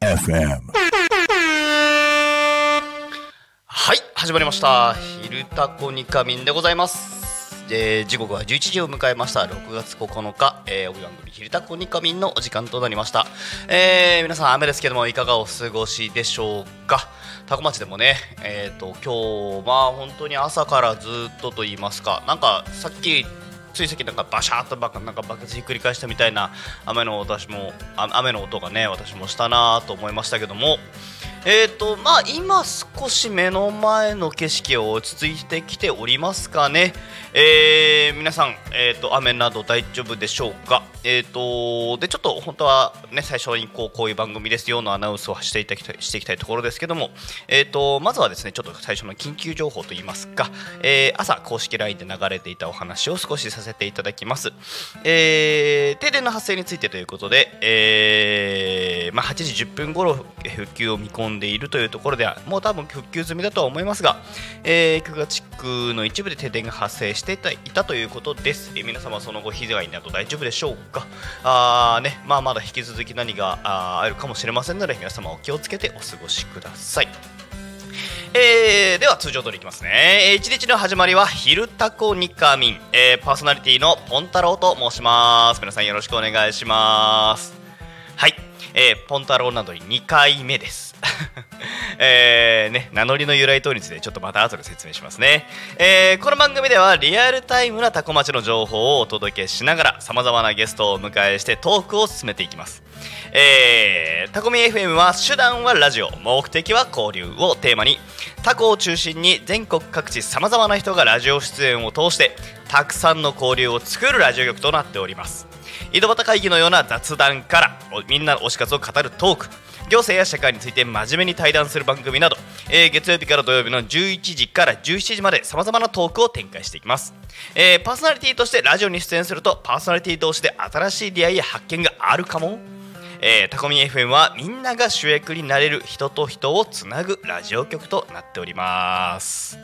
FM. はい始まりました「昼タコニカミン」でございます、えー時刻は11時を迎えました。6月9日、えー、帯番組「昼タコニカミン」のお時間となりました、えー皆さん雨ですけどもいかがお過ごしでしょうか？タコ町でもねえっ、と今日まあ本当に朝からずっとと言いますかなんかさっきついさっきなんかバシャーっとばなんか爆発ひっくり返したみたいな雨の私も雨の音がね私もしたなと思いましたけどもえーとまあ今少し目の前の景色を落ち着いてきておりますかね、えー皆さん、えー、と雨など大丈夫でしょうか、えー、とでちょっと本当は、ね、最初にこうこういう番組ですよのアナウンスをしていただきたいしていきたいところですけども、えー、とまずはですねちょっと最初の緊急情報といいますか、えー朝公式 LINE で流れていたお話を少しさせていただきます、えー停電の発生についてということで、えーまあ、8時10分頃復旧を見込んでいるというところではもう多分復旧済みだとは思いますが、えー、久我地区の一部で停電が発生していたいたということです、え皆様その後被害など大丈夫でしょうか？あー、ね。まあ、まだ引き続き何がああるかもしれませんので皆様お気をつけてお過ごしください。えーでは通常通りいきますね、えー一日の始まりは「昼タコニカミン」えーパーソナリティのポンタロウと申します。皆さんよろしくお願いします。はい、えーポンタロウなどに2回目です。えーね、名乗りの由来等についてちょっとまた後で説明しますね、えーこの番組ではリアルタイムなタコ町の情報をお届けしながらさまざまなゲストをお迎えしてトークを進めていきます。えータコミ FM は手段はラジオ目的は交流をテーマにタコを中心に全国各地さまざまな人がラジオ出演を通してたくさんの交流を作るラジオ局となっております。井戸端会議のような雑談からみんなの推し活を語るトーク行政や社会について真面目に対談する番組など、えー月曜日から土曜日の11時から17時までさまざまなトークを展開していきます、えーパーソナリティとしてラジオに出演するとパーソナリティ同士で新しい出会いや発見があるかも。タコミ FM はみんなが主役になれる人と人をつなぐラジオ局となっております。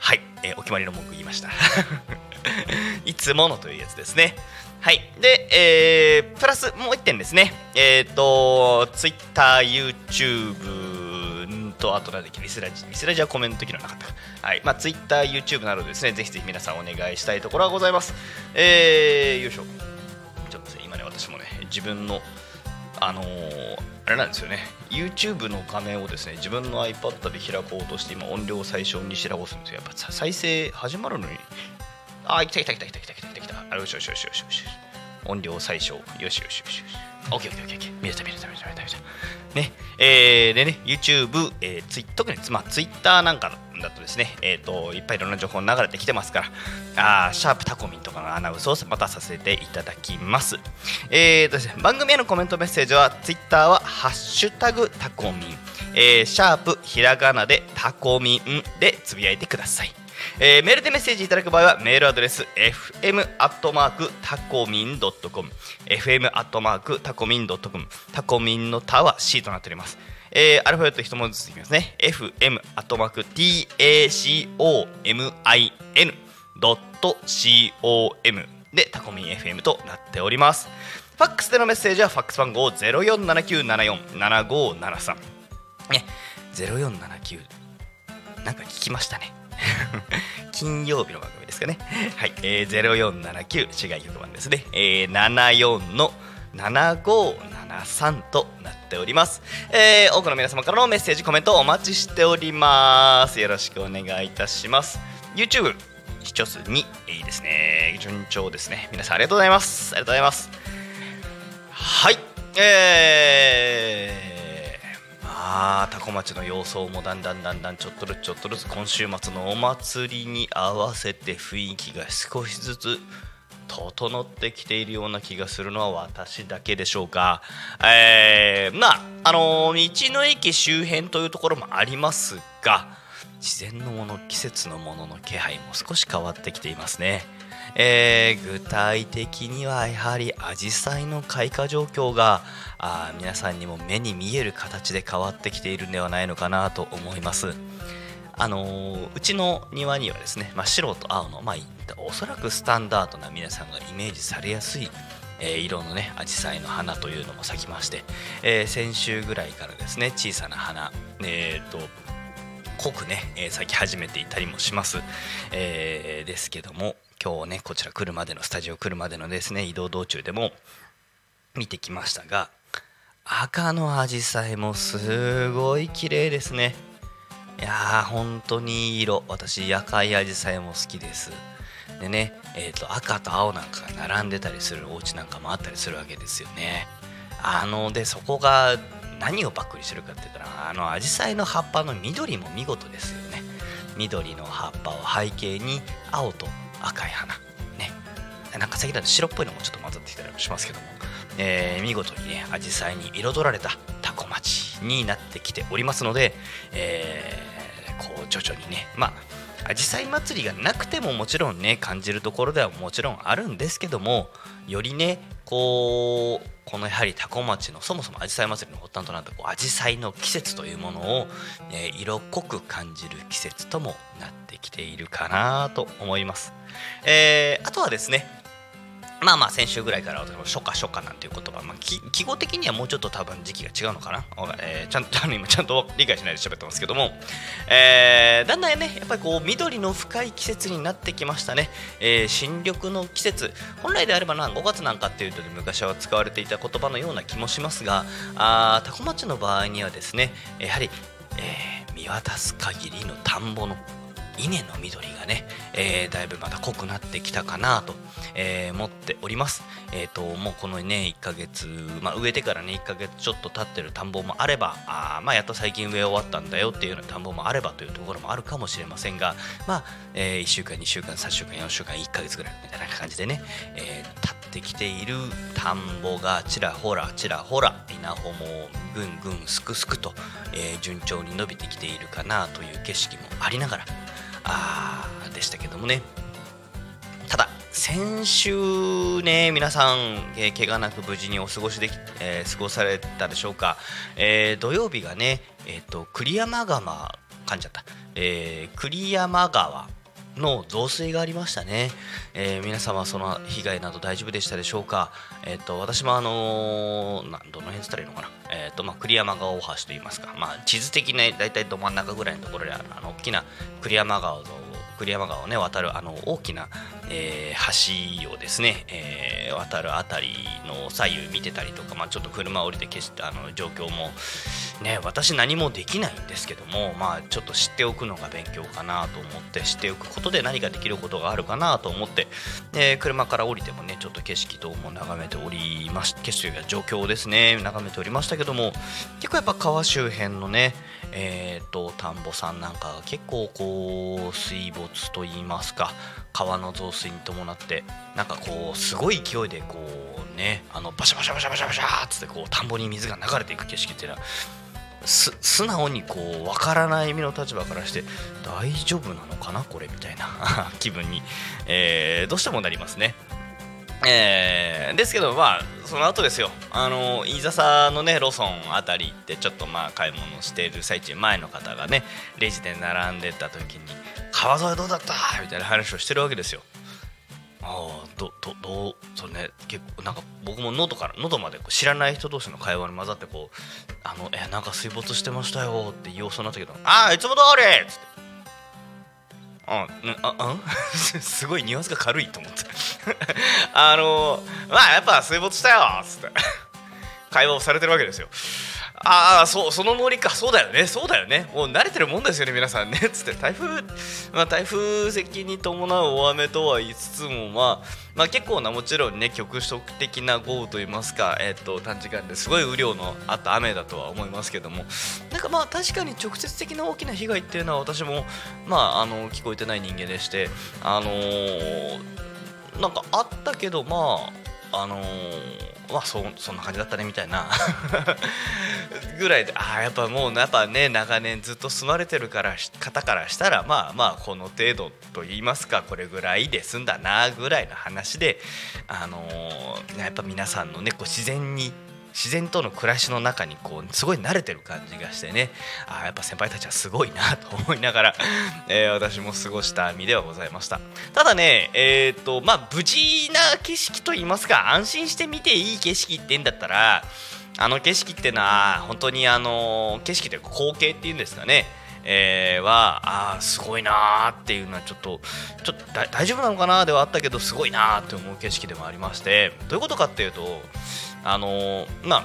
はい、えーお決まりの文句言いました。いつものというやつですね。はい。で、えープラスもう1点ですね。えっ、と Twitter、YouTube とあとなんだっけリスラジリスラジはコメント機能なかったはい。まあ Twitter、YouTube などですね。ぜひぜひ皆さんお願いしたいところはございます。えー、よいしょ。ちょっと今ね私もね自分のあのーあれなんですよね。YouTube の画面をですね自分の iPad で開こうとして今音量を最小にしらごすんですよ。やっぱ再生始まるのにあ来た来た来た来た来た来た来た来た。あよしよしよしよしよし音量最小。よしよしよしよし。オッケーオッケーオッケー見れた見れた見れた見れた見れたね。えー、でね YouTube、えー、ツイ特にまあ Twitter なんかだとですね。えっ、といっぱいいろんな情報流れてきてますから。あシャープタコミンとかのアナウンスをまたさせていただきます。えーとですね番組へのコメントメッセージは Twitter はハッシュタグタコミン。えーシャープひらがなでタコミンでつぶやいてください。えーメールでメッセージいただく場合はメールアドレス fm アットマークタコミンドットコム fm アットマークタコミンドットコムタコミンのタは C となっております。えーアルファベット一文字ずついきますね。fm アットマーク tacomin ドット com でタコミン FM となっております。ファックスでのメッセージはファックス番号0479747573ね0479なんか聞きましたね。金曜日の番組ですかね。はい、えー、0479市外局番ですね。えー、74の7573となっております、えー多くの皆様からのメッセージコメントお待ちしております。よろしくお願いいたします。YouTube 視聴数2いいですね。順調ですね。皆さんありがとうございます。ありがとうございます。はい。えー、あタコ町の様相もだんだんだんだんちょっとずつちょっとずつ今週末のお祭りに合わせて雰囲気が少しずつ整ってきているような気がするのは私だけでしょうか。えー、まあ、あのー道の駅周辺というところもありますが、自然のもの、季節のものの気配も少し変わってきていますね。えー具体的にはやはりアジサイの開花状況があ皆さんにも目に見える形で変わってきているんではないのかなと思います。あのーうちの庭にはですね、まあ、白と青の、まあ、おそらくスタンダードな皆さんがイメージされやすい、えー色のねアジサイの花というのも咲きまして、えー先週ぐらいからですね小さな花えーと濃くね、え咲き始めていたりもします、えですけども今日ねこちら来るまでのスタジオ来るまでのですね移動道中でも見てきましたが赤のアジサイもすごい綺麗ですね。いやー本当にいい色。私赤いアジサイも好きです。でね、えー、と赤と青なんかが並んでたりするお家なんかもあったりするわけですよね。あのでそこが何をバックにしてるかって言ったらあのアジサイの葉っぱの緑も見事ですよね。緑の葉っぱを背景に青と赤い花。ね。なんか先だと白っぽいのもちょっと混ざってきたりもしますけども、えー見事にねアジサイに彩られたタコ町になってきておりますので、えーこう徐々にねまあアジサイ祭りがなくてももちろんね感じるところではもちろんあるんですけどもよりねこうこのやはりタコ町のそもそもアジサイ祭りの発端となったこうアジサイの季節というものを、え色濃く感じる季節ともなってきているかなと思います。えーあとはですねまあまあ先週ぐらいから私も初夏初夏なんていう言葉、まあ、記号的にはもうちょっと多分時期が違うのかな、えーちゃんと 今ちゃんと理解しないで喋ってますけども、えーだんだんねやっぱりこう緑の深い季節になってきましたね、えー新緑の季節。本来であればな5月なんかっていうと昔は使われていた言葉のような気もしますがあータコ町の場合にはですねやはり、えー見渡す限りの田んぼの稲の緑がね、えーだいぶまた濃くなってきたかなと、えー思っております。えっ、ともうこのね1ヶ月、まあ、植えてからね1ヶ月ちょっと経ってる田んぼもあればあまあやっと最近植え終わったんだよっていうような田んぼもあればというところもあるかもしれませんがまあ、え1週間2週間3週間4週間1ヶ月ぐらいみたいな感じでね、えー経ってきている田んぼがちらほらちらほら稲穂もぐんぐんすくすくと、え順調に伸びてきているかなという景色もありながらあーでしたけどもね。ただ先週ね皆さん、えー怪我なく無事にお過ごしでき、えー過ごされたでしょうか、えー土曜日がねえっ、と栗山川噛んじゃった、えー栗山川の増水がありましたね、えー皆様その被害など大丈夫でしたでしょうか、えっと私もあのーなどの辺つったらいいのかな、えっとまあ、栗山川大橋といいますか、まあ、地図的な大体ど真ん中ぐらいのところであるあの大きな栗山川を栗山川をね渡るあの大きな、えー橋をですね、えー渡るあたりの左右見てたりとか、まあ、ちょっと車降りて消したあの状況もね私何もできないんですけどもまあちょっと知っておくのが勉強かなと思って知っておくことで何かできることがあるかなと思って、え車から降りてもねちょっと景色等も眺めておりまし景色というか状況ですね眺めておりましたけども結構やっぱ川周辺のねえー、と田んぼさんなんか結構こう水没といいますか川の増水に伴ってなんかこうすごい勢いでこうねあのバシャバシャバシャバシャバシャっつってこう田んぼに水が流れていく景色っていうのは素直にこう分からない身の立場からして大丈夫なのかなこれみたいな 気分に、えーどうしてもなりますね。えーですけどまあその後ですよあの飯笹のねローソンあたり行ってちょっとまあ買い物している最中前の方がねレジで並んでた時に「川沿いどうだった?」みたいな話をしてるわけですよ。ああどどどうそれね結構なんか僕も喉から喉までこう知らない人同士の会話に混ざってこう「あのえなんか水没してましたよ」って言おうそうになったけど「ああいつも通り!」っつって。あんああ？すごいニュアンスが軽いと思って。あのまあやっぱ水没したよっつって。会話をされてるわけですよ。あ あそうそのノリか。そうだよね。そうだよね。もう慣れてるもんですよね皆さんね。つって台風まあ台風接近に伴う大雨とは言いつつもまあまあ結構なもちろんね局所的な豪雨といいますかえっ、と短時間ですごい雨量のあった雨だとは思いますけども。なんかまあ確かに直接的な大きな被害っていうのは私もまああの聞こえてない人間でしてあのーなんかあったけどまああのーまあそそんな感じだったねみたいな。ぐらいでああやっぱもうやっぱね長年ずっと住まれてるから方からしたらまあまあこの程度と言いますかこれぐらいで済んだなぐらいの話であのーやっぱ皆さんのねこう自然に自然との暮らしの中にこうすごい慣れてる感じがしてね。あやっぱ先輩たちはすごいなと思いながら、えー、私も過ごした身ではございました。ただねえっ、とまあ無事な景色といいますか安心して見ていい景色って言うんだったらあの景色ってのは本当にあの景色というか光景っていうんですかね。えー、はあすごいなーっていうのはちょっとちょっと大丈夫なのかなではあったけどすごいなーって思う景色でもありまして。どういうことかっていうとあのー、まあ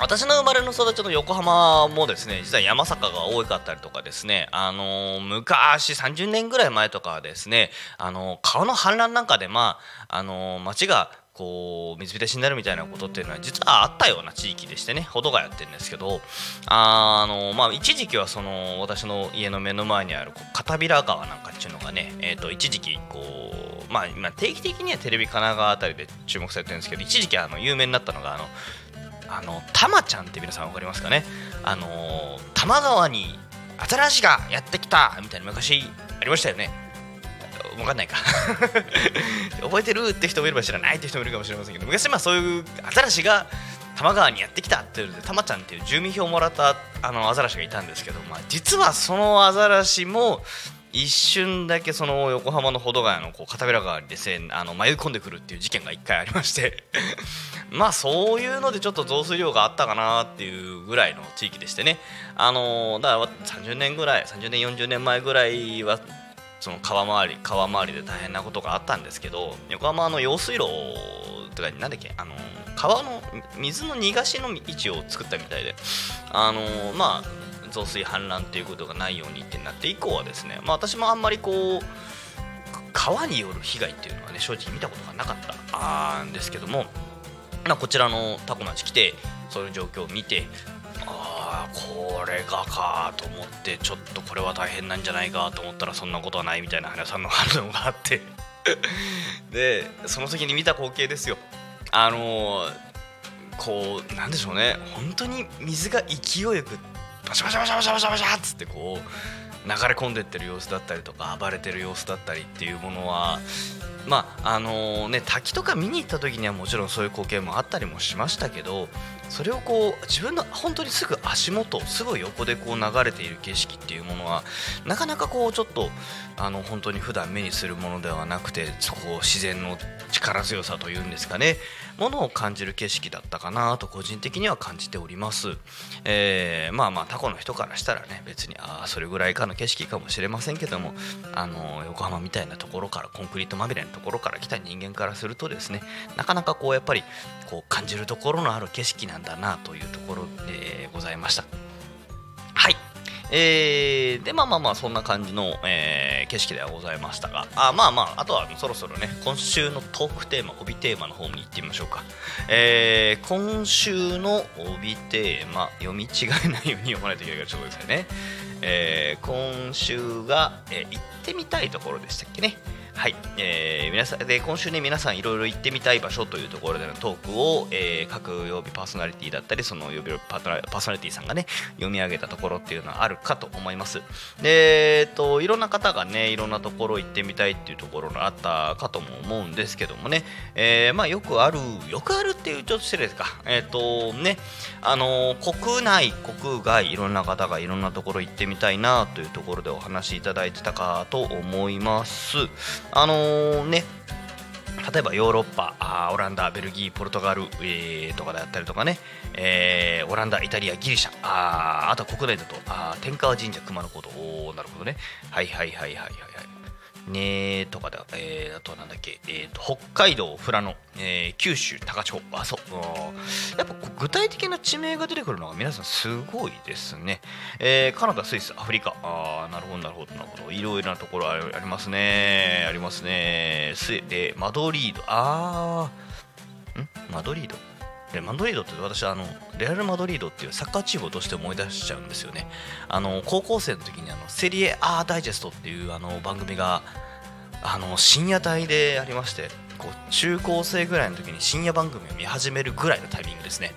私の生まれの育ちの横浜もですね実は山坂が多かったりとかですねあのー、昔30年ぐらい前とかはですねあのー、川の氾濫なんかでまああのー、町がこう水浸しになるみたいなことっていうのは実はあったような地域でしてねほどがやってるんですけどあの、まあ、一時期はその私の家の目の前にある片平川なんかっていうのがね、えー、と一時期こう、まあ、今定期的にはテレビ神奈川あたりで注目されてるんですけど一時期あの有名になったのがあのあのたまちゃんって皆さん分かりますかね？あの多摩川にアザラシがやってきたみたいな昔ありましたよね。分かんないか。覚えてるって人もいれば知らないって人もいるかもしれませんけど昔まあそういうアザラシが多摩川にやってきたっていうのでたまちゃんっていう住民票をもらったあのアザラシがいたんですけど、まあ、実はそのアザラシも一瞬だけその横浜の保土ヶ谷のこう片平川にですねあの迷い込んでくるっていう事件が1回ありまして。まあそういうのでちょっと増水量があったかなっていうぐらいの地域でしてね。あのだから30年ぐらい30年40年前ぐらいはその川回り川回りで大変なことがあったんですけど横浜の用水路とかなんだっけあの川の水の逃がしの位置を作ったみたいであのまあ増水氾濫っていうことがないようにってなって以降はですね、まあ、私もあんまりこう川による被害っていうのはね正直見たことがなかったんですけども、まあ、こちらのタコ町来てそういう状況を見てこれがかと思ってちょっとこれは大変なんじゃないかと思ったらそんなことはないみたいな花さんの反応があって。でその時に見た光景ですよ。あのー、こうなんでしょうね。本当に水が勢いよくバシャバシャバシャバシャバシャバシャっつってこう流れ込んでってる様子だったりとか暴れてる様子だったりっていうものはまああのね滝とか見に行った時にはもちろんそういう光景もあったりもしましたけどそれをこう自分の本当にすぐ足元すぐ横でこう流れている景色っていうものはなかなかこうちょっとあの本当に普段目にするものではなくてこう自然の力強さというんですかね。ものを感じる景色だったかなと個人的には感じております、えー、まあまあタコの人からしたらね別にああそれぐらいかの景色かもしれませんけどもあの横浜みたいなところからコンクリートまみれのところから来た人間からするとですねなかなかこうやっぱりこう感じるところのある景色なんだなというところでございました。はい。えー、でまあまあまあそんな感じの、えー、景色ではございましたが。あまあまああとはそろそろね今週のトークテーマ帯テーマの方に行ってみましょうか、えー、今週の帯テーマ読み違えないように読まないといけないからちょっとですね、えー、今週が、えー、行ってみたいところでしたっけね。はい、えー、皆さんで今週ね皆さんいろいろ行ってみたい場所というところでのトークを、えー、各曜日パーソナリティだったりその曜日パーソナリティさんがね読み上げたところっていうのはあるかと思います。で、えーと、いろんな方がねいろんなところ行ってみたいっていうところがあったかとも思うんですけどもね、えー、まあよくあるよくあるっていうちょっと失礼ですか。えっ、とねあの国内国外いろんな方がいろんなところ行ってみたいなというところでお話しいただいてたかと思います。あのー、ね例えばヨーロッパあオランダベルギーポルトガル、えー、とかであったりとかね、えー、オランダイタリアギリシャああとは国内だとあ天川神社熊野古道おなるほどね。はいはいはいはいはいはい。ねとかで、えー、あとはなんだっけ、えーと、北海道富良野、えー、九州高千穂あそうやっぱ具体的な地名が出てくるのが皆さんすごいですね、えー、カナダスイスアフリカあなるほどなるほどなるほど。いろいろなところありますね。ありますね。スでマドリードあーん？マドリード？でマドリードって私はあのレアル・マドリードっていうサッカーチームとして思い出しちゃうんですよね。あの高校生の時にあのセリエ A ダイジェストっていうあの番組があの深夜帯でありましてこう中高生ぐらいの時に深夜番組を見始めるぐらいのタイミングですね。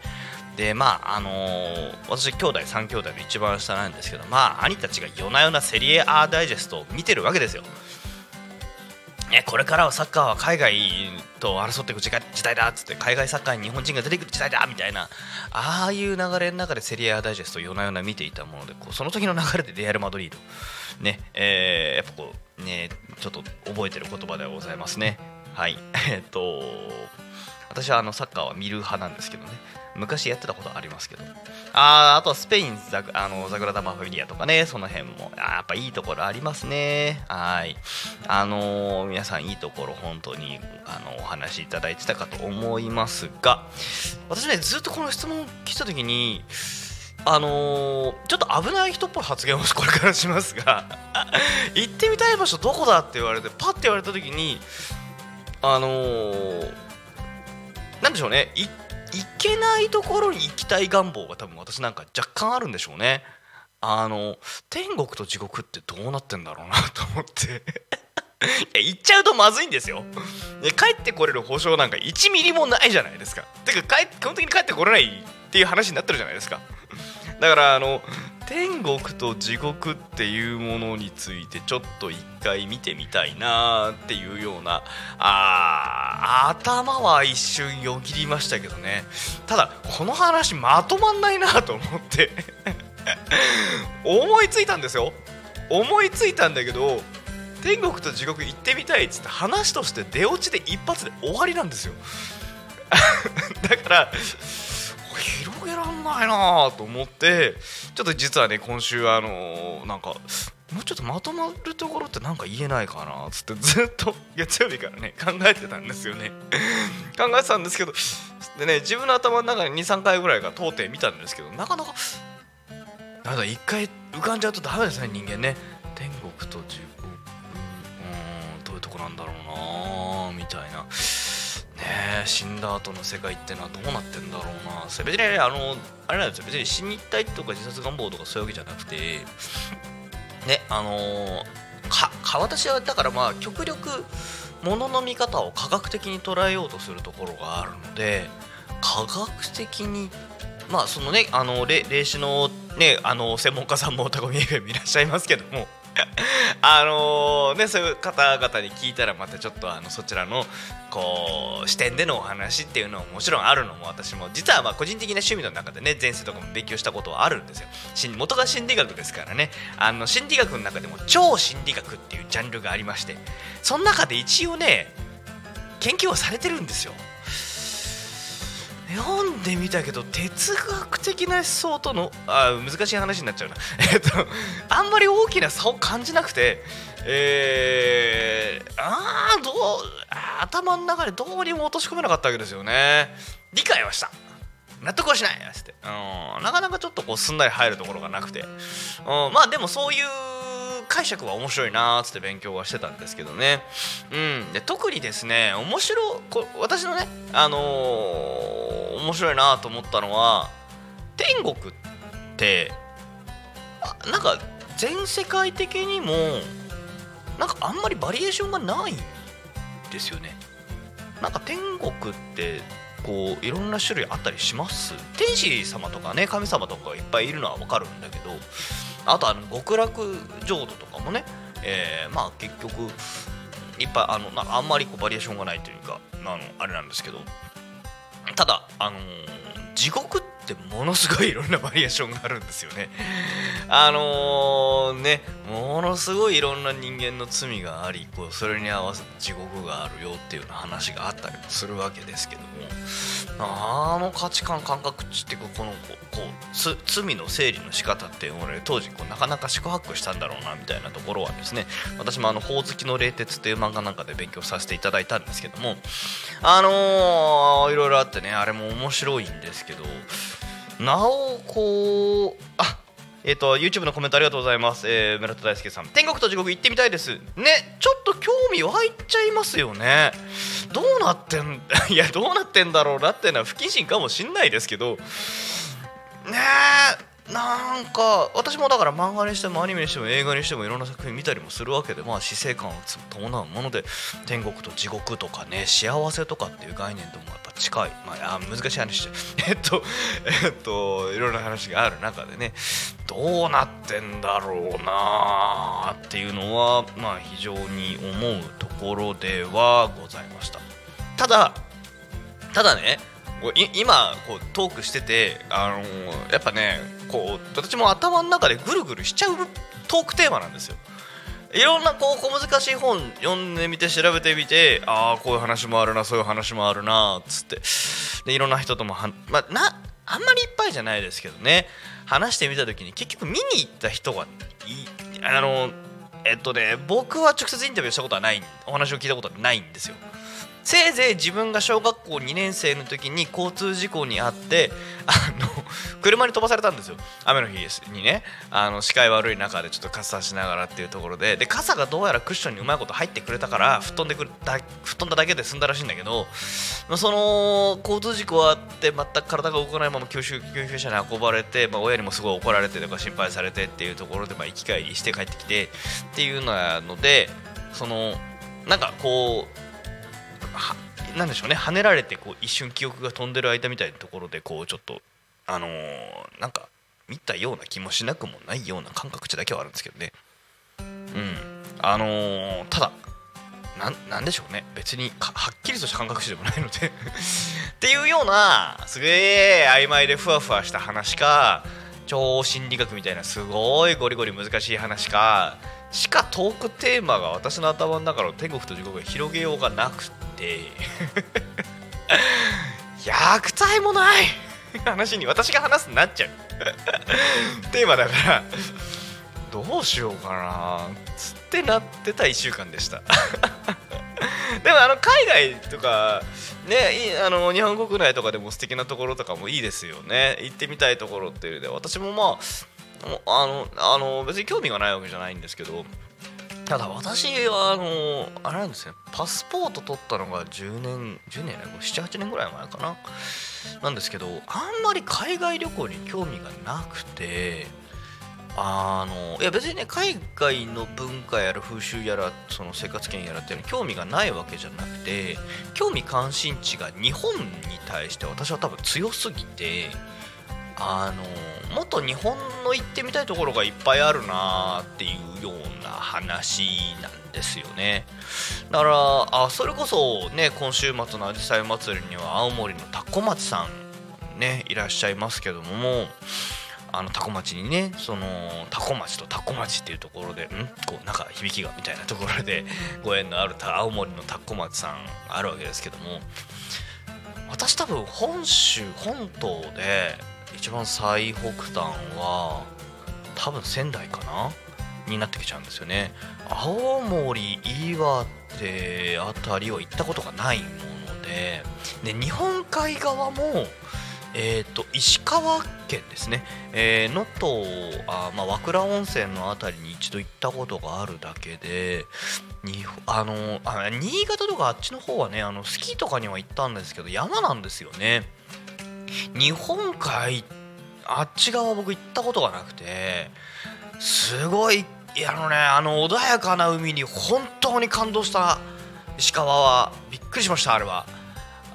でまああのー、私兄弟3兄弟の一番下なんですけどまあ兄たちが夜な夜なセリエ A ダイジェストを見てるわけですよ。ね、これからはサッカーは海外と争っていく時代時代だっつって海外サッカーに日本人が出てくる時代だみたいなああいう流れの中でセリアダイジェストを夜な夜な見ていたものでこうその時の流れでレアル・マドリード。ねえー、やっぱこうねちょっと覚えてる言葉ではございますね。はい。えっと私はあのサッカーは見る派なんですけどね。昔やってたことありますけど。ああとはスペインザあのザグラダ・マフィリアとかね。その辺も。あやっぱいいところありますね。はい。あのー、皆さんいいところ本当にあのお話しいただいてたかと思いますが。私ねずっとこの質問来た時にあのー、ちょっと危ない人っぽい発言を これからしますが。行ってみたい場所どこだって言われてパッて言われた時にあのー、なんでしょうね。行けないところに行きたい願望が多分私なんか若干あるんでしょうね。あの天国と地獄ってどうなってんだろうなと思って。いや行っちゃうとまずいんですよ。帰ってこれる保証なんか1ミリもないじゃないですか。てか基本的に帰ってこれないっていう話になってるじゃないですか。だからあの天国と地獄っていうものについてちょっと一回見てみたいなっていうようなあ頭は一瞬よぎりましたけどね。ただこの話まとまんないなと思って 思いついたんですよ。思いついたんだけど天国と地獄行ってみたいっつって話として出落ちで一発で終わりなんですよ。だから広げらんないなと思ってちょっと実はね今週あのなんかもうちょっとまとまるところって何か言えないかなっつって ずっと月曜日からね考えてたんですよね。考えてたんですけどでね自分の頭の中に23回ぐらいが通ってみたんですけどなかなかなんだ一回浮かんじゃうとダメですね人間ね。天国と地獄。うんどういうとこなんだろうなみたいな。ね死んだ後の世界ってのはどうなってんだろうな。それ別にあのあれなんですよ。別に死にたいとか自殺願望とかそういうわけじゃなくてねあのー、かか私はだからまあ極力もの見方を科学的に捉えようとするところがあるので科学的にまあそのねあの霊視のねあの専門家さんもおたこみ FM いらっしゃいますけども あのねそういう方々に聞いたらまたちょっとあのそちらのこう視点でのお話っていうのももちろんあるのも私も実はまあ個人的な趣味の中でね前世とかも勉強したことはあるんですよ。元が心理学ですからね。あの心理学の中でも超心理学っていうジャンルがありましてその中で一応ね研究をされてるんですよ。読んでみたけど哲学的な思想とのあ難しい話になっちゃうな。えっとあんまり大きな差を感じなくてえー、ああどう頭の中でどうにも落とし込めなかったわけですよね。理解はした。納得はしない。っって、うん、なかなかちょっとこうすんなり入るところがなくて、うん、まあでもそういう解釈は面白いなーって勉強はしてたんですけどね、うん、で特にですね面白こ私のねあのー、面白いなと思ったのは天国ってなんか全世界的にもなんかあんまりバリエーションがないんですよね。なんか天国ってこういろんな種類あったりします？天使様とかね神様とかがいっぱいいるのは分かるんだけどあとあの極楽浄土とかもね、えー、まあ結局いっぱいあのあんまりこうバリエーションがないというかあのあれなんですけどただあのー、地獄ってものすごいいろんなバリエーションがあるんですよね。あの、ねものすごいいろんな人間の罪がありこうそれに合わせて地獄があるよっていうような話があったりもするわけですけどもあの価値観感覚値ってこのこう罪の整理の仕方って俺当時こうなかなか宿泊したんだろうなみたいなところはですね私もあの「ほおずきの冷徹」っていう漫画なんかで勉強させていただいたんですけどもあのー、いろいろあってねあれも面白いんですけどなおこうあえっ、ー、と YouTube のコメントありがとうございます、えー、村田大輔さん。天国と地獄行ってみたいです。ねちょっと興味湧いちゃいますよね。どうなってん いやどうなってんだろうなっていうのは不謹慎かもしんないですけどねえなんか私もだから漫画にしてもアニメにしても映画にしてもいろんな作品見たりもするわけでまあ死生観を伴うもので天国と地獄とかね幸せとかっていう概念ともやっぱ近い。まあ難しい話 えっとえっといろんな話がある中でねどうなってんだろうなっていうのはまあ非常に思うところではございました。ただただね今こうトークしてて、あのー、やっぱねこう私も頭の中でぐるぐるしちゃうトークテーマなんですよ。いろんなこう小難しい本読んでみて調べてみてああこういう話もあるなそういう話もあるなっつってでいろんな人ともは、まあ、なあんまりいっぱいじゃないですけどね話してみた時に結局見に行った人がいあのえっとね僕は直接インタビューしたことはないお話を聞いたことはないんですよ。せいぜい自分が小学校2年生の時に交通事故に遭ってあの 車に飛ばされたんですよ。雨の日にね。あの視界悪い中でちょっと傘しながらっていうところで。で傘がどうやらクッションにうまいこと入ってくれたから吹っ飛んでくるだ吹っ飛んだだけで済んだらしいんだけどその交通事故あって全く体が動かないまま救急救急車に運ばれて、まあ、親にもすごい怒られてとか心配されてっていうところで、まあ、生き返りして帰ってきてっていうのでそのなんかこうなんでしょうね跳ねられてこう一瞬記憶が飛んでる間みたいなところでこうちょっとあのー、なんか見たような気もしなくもないような感覚値だけはあるんですけどね。うん。あのー、ただなんでしょうね。別にはっきりとした感覚値でもないので。っていうようなすげえ曖昧でふわふわした話か超心理学みたいなすごいゴリゴリ難しい話かしかトークテーマが私の頭の中の天国と地獄が広げようがなくて虐待もない。話に私が話すになっちゃう。テーマだから。どうしようかな。つってなってた1週間でした。でもあの海外とかねあの日本国内とかでも素敵なところとかもいいですよね。行ってみたいところっていうので私もまああのあの別に興味がないわけじゃないんですけどただ私はあのあれなんですねパスポート取ったのが10年10年78年ぐらい前かな。なんですけどあんまり海外旅行に興味がなくてあのいや別にね海外の文化やら風習やらその生活圏やらっていうのに興味がないわけじゃなくて興味関心値が日本に対して私は多分強すぎてあのもっと日本の行ってみたいところがいっぱいあるなっていうような話なんですよね。だからあそれこそね今週末のあじさい祭りには青森のタコ町さんねいらっしゃいますけどもあのタコ町にねそのタコ町とタコ町っていうところでん？こうなんか響きがみたいなところで ご縁のある青森のタコ町さんあるわけですけども私多分本州本島で一番最北端は多分仙台かな？になってきちゃうんですよね。青森岩手あたりは行ったことがないものでで日本海側もえーと、石川県ですね。能登、あ、まあ、和倉温泉の辺りに一度行ったことがあるだけでにあのあ新潟とかあっちの方はねあのスキーとかには行ったんですけど山なんですよね。日本海あっち側僕行ったことがなくてすごいあのねあの穏やかな海に本当に感動した石川はびっくりしましたあれは。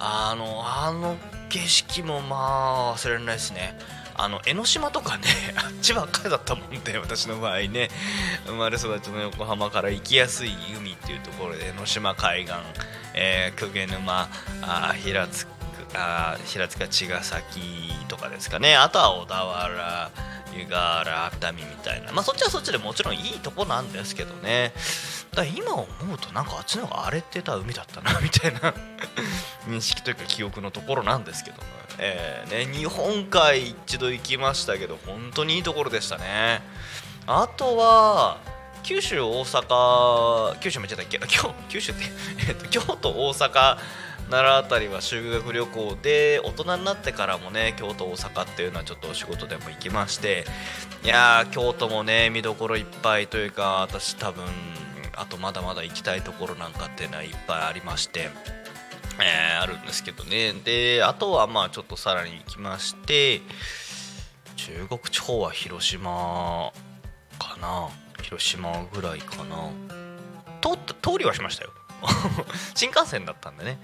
あのあの景色もまあ忘れられないですね。あの江ノ島とかね あっちばっかりだったもんで私の場合ね。生まれ育ちの横浜から行きやすい海っていうところで江ノ島海岸、えー、久毛沼あ平津あ平塚茅ヶ崎とかですかね。あとは小田原湯河原熱海みたいな。まあそっちはそっちでもちろんいいとこなんですけどね。だ今思うとなんかあっちの方が荒れてた海だったなみたいな。認識というか記憶のところなんですけども、えー、ね、日本海一度行きましたけど本当にいいところでしたね。あとは九州大阪九州めっちゃだっけ？九州って、京都大阪奈良辺りは修学旅行で大人になってからもね京都大阪っていうのはちょっとお仕事でも行きましていやー京都もね見どころいっぱいというか私多分あとまだまだ行きたいところなんかっていうのはいっぱいありましてえー、あるんですけどね。であとはまあちょっとさらに行きまして中国地方は広島かな。広島ぐらいかな。通通りはしましたよ。新幹線だったんでね。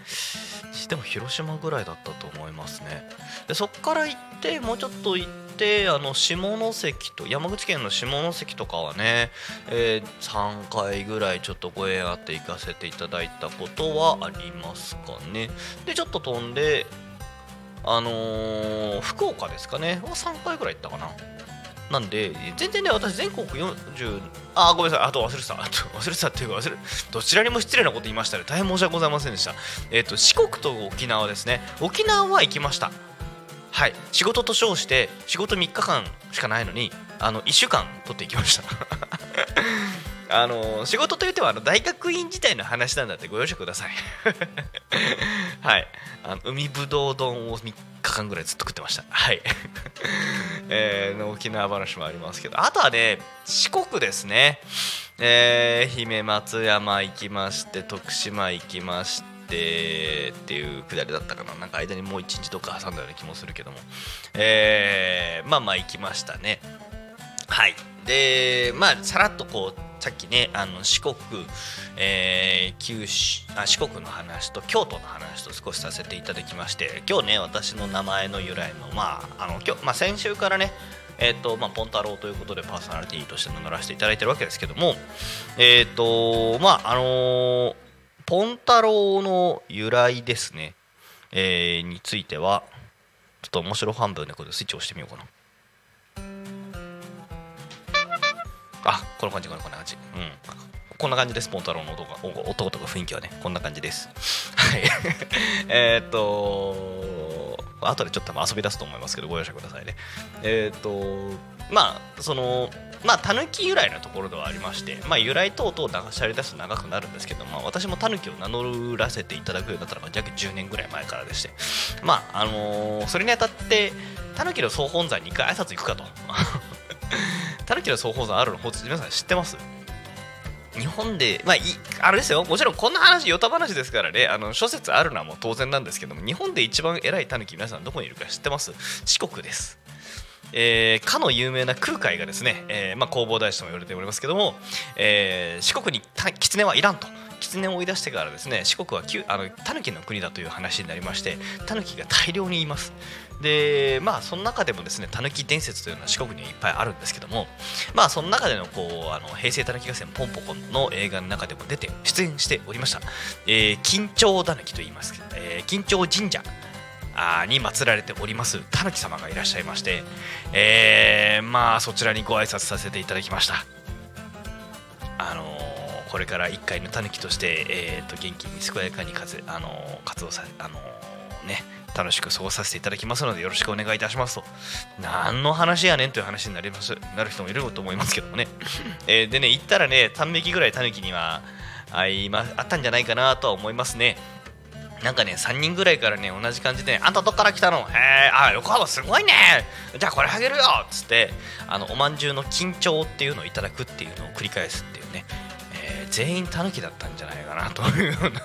でも広島ぐらいだったと思いますね。でそっから行ってもうちょっと行ってあの下関と山口県の下関とかはね、えー、3回ぐらいちょっとご縁あって行かせていただいたことはありますかね。でちょっと飛んであのー、福岡ですかね。は3回ぐらい行ったかな。なんで、全然ね、私、全国40、あ、ごめんなさい、あと忘れてた、あと忘れてたっていうか、忘れ、どちらにも失礼なこと言いましたね、大変申し訳ございませんでした。えっ、ー、と、四国と沖縄ですね、沖縄は行きました。はい、仕事と称して、仕事3日間しかないのに、あの1週間取っていきました。あの仕事といってはあの大学院自体の話なんだってご容赦ください。はい。あの海ぶどう丼を3日間ぐらいずっと食ってました。はい。えー、沖縄話もありますけど。あとはね四国ですね。えー、姫松山行きまして徳島行きましてっていうくだりだったかな。なんか間にもう一日とか挟んだような気もするけども。えー、まあまあ行きましたね。はい。でまあさらっとこうさっきねあの四国、えー、九州あ四国の話と京都の話と少しさせていただきまして今日ね私の名前の由来のまああの今日、まあ、先週からねえーとまあ、ポンタロウということでパーソナリティとして名乗らせていただいてるわけですけども、えっ、ー、とまああのー、ポンタロウの由来ですね、えー、についてはちょっと面白半分でこれスイッチ押してみようかな。あこんな感じこんな感じうんこんな感じです、ポンタロウの音が音とか雰囲気はね、こんな感じです。はい。えっと、後でちょっと遊び出すと思いますけど、ご容赦くださいね。えっ、と、まあ、その、まあ、タヌキ由来のところではありまして、まあ、由来等々しゃり出すと長くなるんですけど、まあ、私もタヌキを名乗らせていただくようになったのが約10年ぐらい前からでして、まあ、あのー、それにあたって、タヌキの総本山に一回挨拶行くかと。タヌキの総宝山あるの？皆さん知ってます？日本で、まあ、いあれですよ、もちろんこんな話、ヨタ話ですからね、あの諸説あるのはもう当然なんですけども、日本で一番偉いタヌキ、皆さんどこにいるか知ってます？四国です。えー、かの有名な空海がですね、えーまあ、弘法大師とも言われておりますけども、えー、四国に狐はいらんと。狐を追い出してからですね四国はあのタヌキの国だという話になりましてタヌキが大量にいます。でまあその中でもですねたぬき伝説というのは四国にはいっぱいあるんですけどもまあその中でのこうあの平成たぬき合戦ポンポコンの映画の中でも出て出演しておりました、えー、緊張たぬきと言いますけど、えー、緊張神社に祀られておりますたぬき様がいらっしゃいまして、えー、まあそちらにご挨拶させていただきました。あのー、これから一回のたぬきとして、えーと、元気に健やかに活,、あのー、活動さあのー、ね楽しく過ごさせていただきますのでよろしくお願いいたしますと。何の話やねんという話になりますなる人もいると思いますけどもね、えー、でね行ったらね短命期ぐらいタヌキにはあいまあったんじゃないかなとは思いますね。なんかね、3人ぐらいからね、同じ感じで、ね、あんたどっから来たの？へえ、あ、横浜すごいね。じゃあこれあげるよ。つって、あの、おまんじゅうの緊張っていうのをいただくっていうのを繰り返すっていうね、えー、全員タヌキだったんじゃないかなというような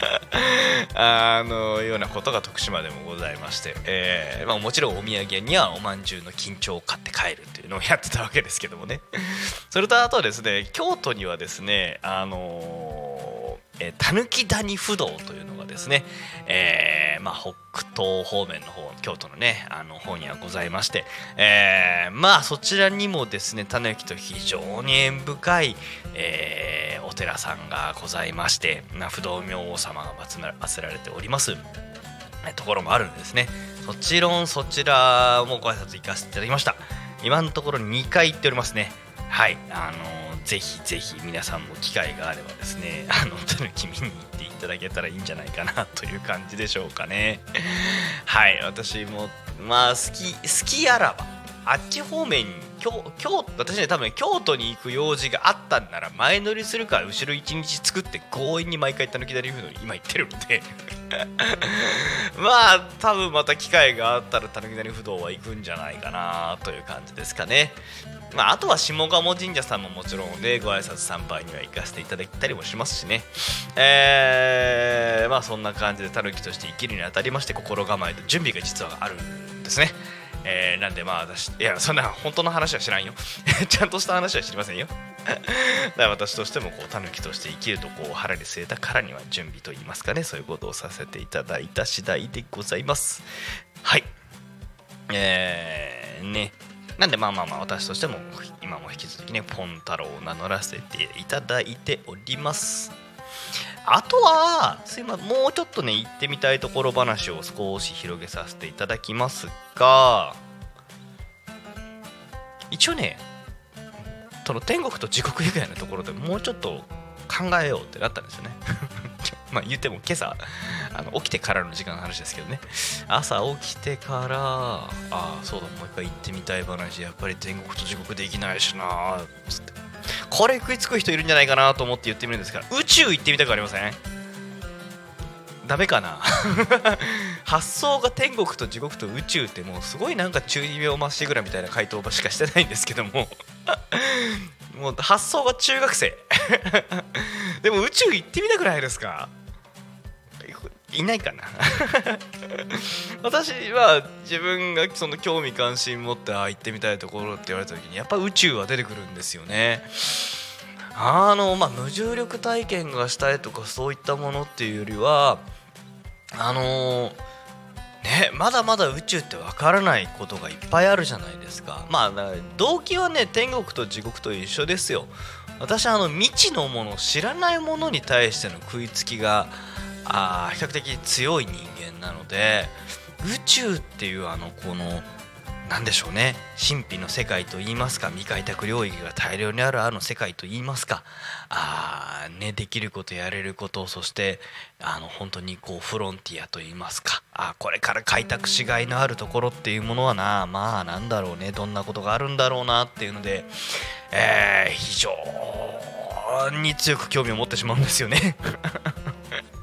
あのようなことが徳島でもございまして、えーまあ、もちろんお土産にはおまんじゅうの緊張を買って帰るというのをやってたわけですけどもね。それとあとはですね京都にはですねあのー、たぬき谷不動というのですね、えーまあ、北東方面の方京都のねあの方にはございまして、えー、まあそちらにもですねたぬきと非常に縁深い、えー、お寺さんがございまして、まあ、不動明王様が祀られておりますところもあるんですね。もちろんそちらもご挨拶行かせていただきました。今のところ2回行っておりますね。はい。あのー、ぜひぜひ皆さんも機会があればですね あのたぬき見に行っていただけたらいいんじゃないかなという感じでしょうかね。はい私もまあ好き好きあらばあっち方面に京京私ね多分京都に行く用事があったんなら前乗りするから後ろ1日作って強引に毎回たぬきだり風の今言ってるので。まあ多分また機会があったらたぬきだり不動は行くんじゃないかなという感じですかね。まあ、あとは下鴨神社さんももちろんでご挨拶参拝には行かせていただいたりもしますしね。えー、まあそんな感じでたぬきとして生きるにあたりまして心構えと準備が実はあるんですね。えーなんでまあ私いやそんな本当の話は知らんよ。ちゃんとした話は知りませんよ。だから私としてもこうタヌキとして生きるとこう腹に据えたからには準備といいますかね。そういうことをさせていただいた次第でございます。はい。えー、ね。なんでまあまあまあ私としても今も引き続きねポン太郎を名乗らせていただいております。あとはすいませんもうちょっとね行ってみたいところ話を少し広げさせていただきますが一応ねその天国と地獄以外のところでもうちょっと考えようってなったんですよね。まあ言っても今朝あの起きてからの時間の話ですけどね。朝起きてからああそうだもう一回行ってみたい話。やっぱり天国と地獄できないしなーっつって。これ食いつく人いるんじゃないかなと思って言ってみるんですが宇宙行ってみたくありません？ダメかな？発想が天国と地獄と宇宙ってもうすごいなんか中二病まっしぐらみたいな回答しかしてないんですけども。もう発想が中学生。でも宇宙行ってみたくないですか？いないかな。私は自分がその興味関心持ってあ行ってみたいところって言われた時にやっぱ宇宙は出てくるんですよね。あのまあ無重力体験がしたいとかそういったものっていうよりはあのねまだまだ宇宙ってわからないことがいっぱいあるじゃないですか。まあ動機はね天国と地獄と一緒ですよ。私あの未知のもの知らないものに対しての食いつきがあ比較的強い人間なので宇宙っていうあのこのなんでしょうね神秘の世界といいますか未開拓領域が大量にあるあの世界といいますかあー、ね、できることやれることそしてあの本当にこうフロンティアといいますかあこれから開拓しがいのあるところっていうものはなまあなんだろうねどんなことがあるんだろうなっていうので、えー非常に強く興味を持ってしまうんですよね。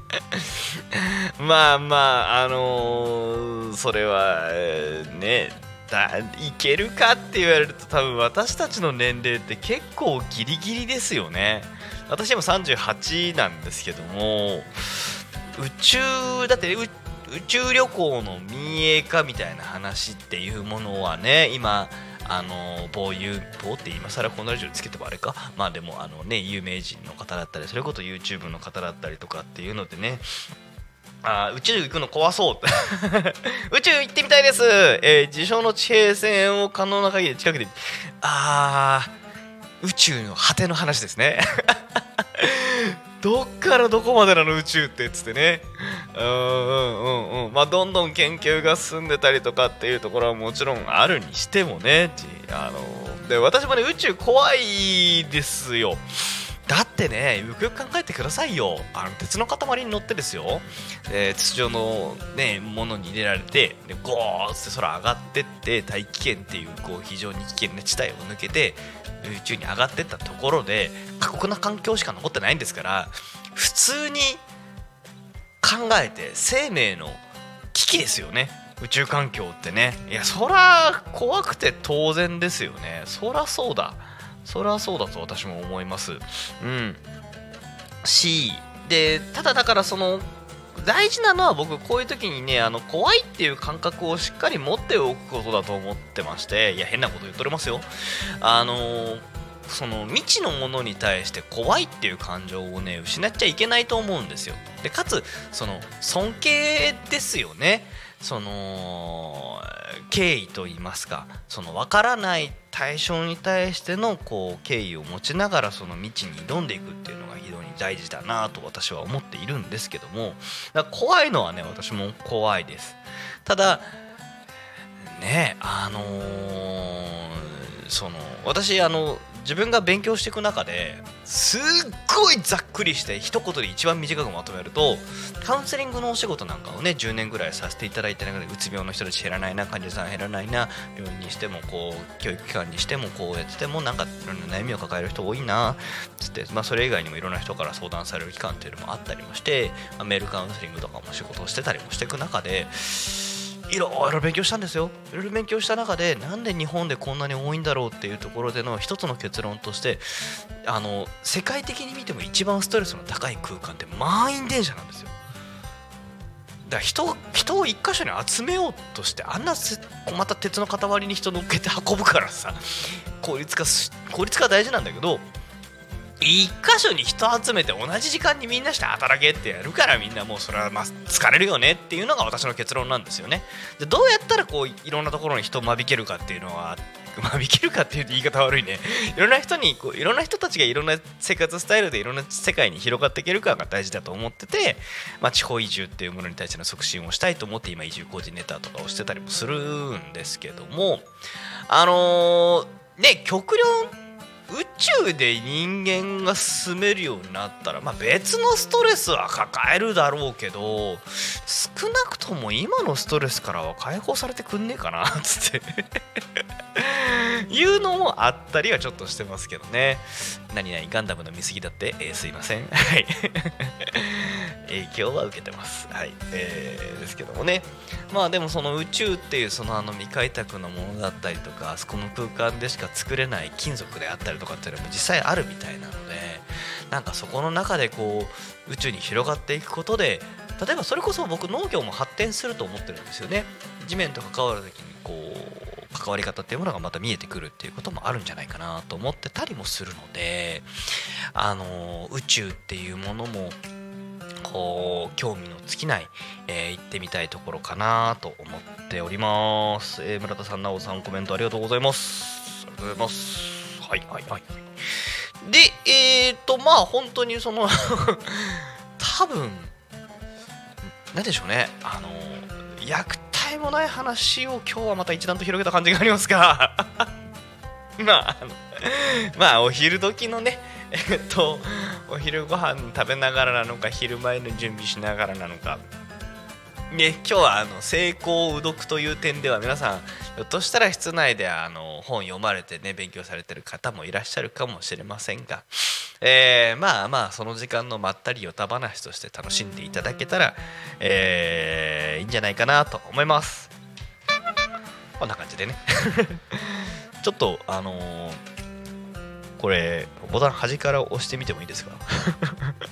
まあまああのーそれはえーねだいけるかって言われると多分私たちの年齢って結構ギリギリですよね。私今38なんですけども宇宙だって宇宙旅行の民営化みたいな話っていうものはね今あの某有某って今更このラジオつけてもあれか？まあでもあのね有名人の方だったりそれこそ YouTube の方だったりとかっていうのでね。あ宇宙行くの怖そう。宇宙行ってみたいです、えー自称の地平線を可能な限り近くで。あー宇宙の果ての話ですね。どっからどこまでなの宇宙ってっつってね。うんうんうんうん。まあどんどん研究が進んでたりとかっていうところはもちろんあるにしてもね。あので私もね宇宙怖いですよ。だってねよくよく考えてくださいよ。あの鉄の塊に乗ってですよ、えー筒状の、ね、ものに入れられてでゴーって空上がってって大気圏っていうこう非常に危険な地帯を抜けて宇宙に上がってったところで過酷な環境しか残ってないんですから普通に考えて生命の危機ですよね。宇宙環境ってね。いやそら怖くて当然ですよね。そらそうだ。そらそうだと私も思います。うん。しでただだからその大事なのは僕こういう時にねあの怖いっていう感覚をしっかり持っておくことだと思ってましていや変なこと言っとれますよ。あのその未知のものに対して怖いっていう感情をね失っちゃいけないと思うんですよ。でかつその尊敬ですよね。その敬意と言いますかその分からない対象に対してのこう敬意を持ちながらその未知に挑んでいくっていうのが非常に大事だなと私は思っているんですけども怖いのはね私も怖いです。ただねあのーその私あの自分が勉強していく中ですっごいざっくりして一言で一番短くまとめるとカウンセリングのお仕事なんかをね10年ぐらいさせていただいて中でうつ病の人たち減らないな患者さん減らないな病院にしてもこう教育機関にしてもこうやっててもなんかいろんな悩みを抱える人多いなつって、まあ、それ以外にもいろんな人から相談される機関っていうのもあったりもして、まあメールカウンセリングとかも仕事をしてたりもしていく中でいろいろ勉強したんですよ。いろいろ勉強した中でなんで日本でこんなに多いんだろうっていうところでの一つの結論としてあの世界的に見ても一番ストレスの高い空間って満員電車なんですよ。だから人人を一箇所に集めようとしてあんなまた鉄の塊に人乗っけて運ぶからさ効率化効率化大事なんだけど一箇所に人集めて同じ時間にみんなして働けってやるからみんなもうそれはまあ疲れるよねっていうのが私の結論なんですよね。でどうやったらこういろんなところに人を間引けるかっていうのは間引けるかっていう言い方悪いね いろんな人にこういろんな人たちがいろんな生活スタイルでいろんな世界に広がっていけるかが大事だと思ってて、まあ、地方移住っていうものに対しての促進をしたいと思って今移住コーディネーターとかをしてたりもするんですけどもあのーね極論宇宙で人間が住めるようになったら、まあ、別のストレスは抱えるだろうけど少なくとも今のストレスからは解放されてくんねえかなっつって。いうのもあったりはちょっとしてますけどね。何々ガンダムの見過ぎだって、えーすいません。はい。影響は受けてます。はい。えーですけどもね。まあでもその宇宙っていうそのあの未開拓のものだったりとかあそこの空間でしか作れない金属であったりとかっていうのも実際あるみたいなのでなんかそこの中でこう宇宙に広がっていくことで例えばそれこそ僕農業も発展すると思ってるんですよね。地面と関わる時にこう関わり方っていうものがまた見えてくるっていうこともあるんじゃないかなと思ってたりもするのであの宇宙っていうものもこう興味の尽きない、えー行ってみたいところかなと思っております、えー村田さん、なおさんコメントありがとうございます。ありがとうございます。はいはいはい。でえっ、とまあ本当にその 多分なんでしょうね。あの虐待もない話を今日はまた一段と広げた感じがありますが。まあまあお昼時のねえっとお昼ご飯食べながらなのか昼前の準備しながらなのか。ね今日はあの成功うどくという点では皆さんひょっとしたら室内であの本読まれてね勉強されてる方もいらっしゃるかもしれませんが、えーまあまあその時間のまったりよた話として楽しんでいただけたら、えーいいんじゃないかなと思います。こんな感じでね。ちょっとあのーこれボタン端から押してみてもいいですか？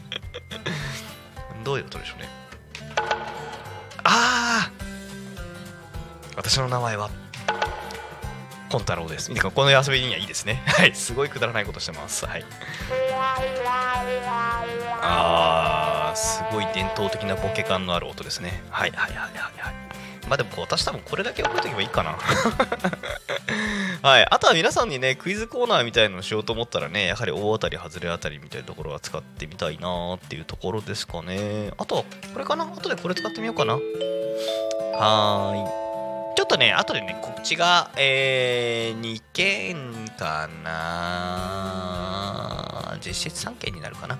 どういう音でしょうね。ああ私の名前はコン太郎です。この遊びにはいいですね。はい。すごいくだらないことしてます。はい。あーすごい伝統的なボケ感のある音ですね。はいはいはいはいはい。まあでも私多分これだけ覚えておけばいいかなはい、あとは皆さんにねクイズコーナーみたいのをしようと思ったらねやはり大当たり外れ当たりみたいなところは使ってみたいなーっていうところですかね。あとはこれかな？あとでこれ使ってみようかな。はーい。ちょっとねあとでねこっちがえー、2件かな。実質3件になるかな